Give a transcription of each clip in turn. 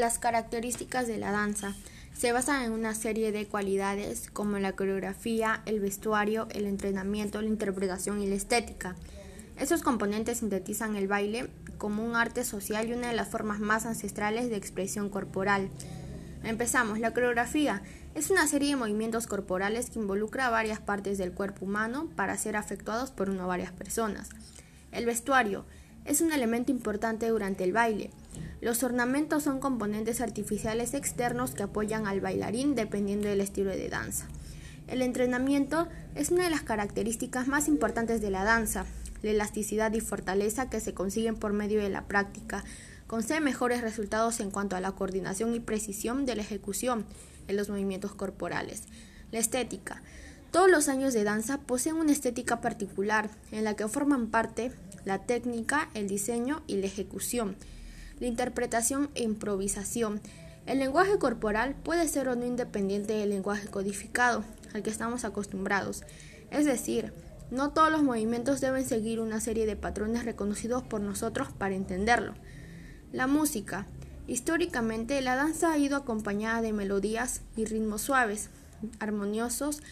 Las características de la danza se basan en una serie de cualidades como la coreografía, el vestuario, el entrenamiento, la interpretación y la estética. Esos componentes sintetizan el baile como un arte social y una de las formas más ancestrales de expresión corporal. Empezamos. La coreografía es una serie de movimientos corporales que involucra varias partes del cuerpo humano para ser afectuados por una o varias personas. El vestuario es un elemento importante durante el baile. Los ornamentos son componentes artificiales externos que apoyan al bailarín dependiendo del estilo de danza. El entrenamiento es una de las características más importantes de la danza. La elasticidad y fortaleza que se consiguen por medio de la práctica concede mejores resultados en cuanto a la coordinación y precisión de la ejecución en los movimientos corporales. La estética. Todos los años de danza poseen una estética particular en la que forman parte la técnica, el diseño y la ejecución, la interpretación e improvisación. El lenguaje corporal puede ser o no independiente del lenguaje codificado al que estamos acostumbrados, es decir, no todos los movimientos deben seguir una serie de patrones reconocidos por nosotros para entenderlo. La música. Históricamente, la danza ha ido acompañada de melodías y ritmos suaves, armoniosos,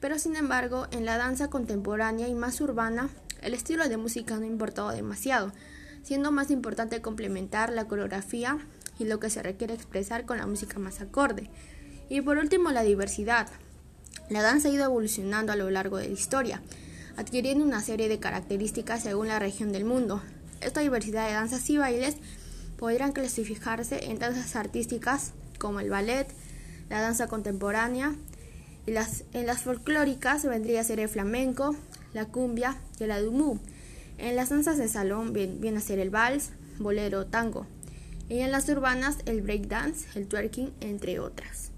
pero sin embargo, en la danza contemporánea y más urbana, el estilo de música no ha importado demasiado, siendo más importante complementar la coreografía y lo que se requiere expresar con la música más acorde. Y por último, la diversidad. La danza ha ido evolucionando a lo largo de la historia, adquiriendo una serie de características según la región del mundo. Esta diversidad de danzas y bailes podrían clasificarse en danzas artísticas como el ballet, la danza contemporánea, y las, en las folclóricas vendría a ser el flamenco, la cumbia y la dumú. En las danzas de salón viene a ser el vals, bolero, tango. Y en las urbanas el breakdance, el twerking, entre otras.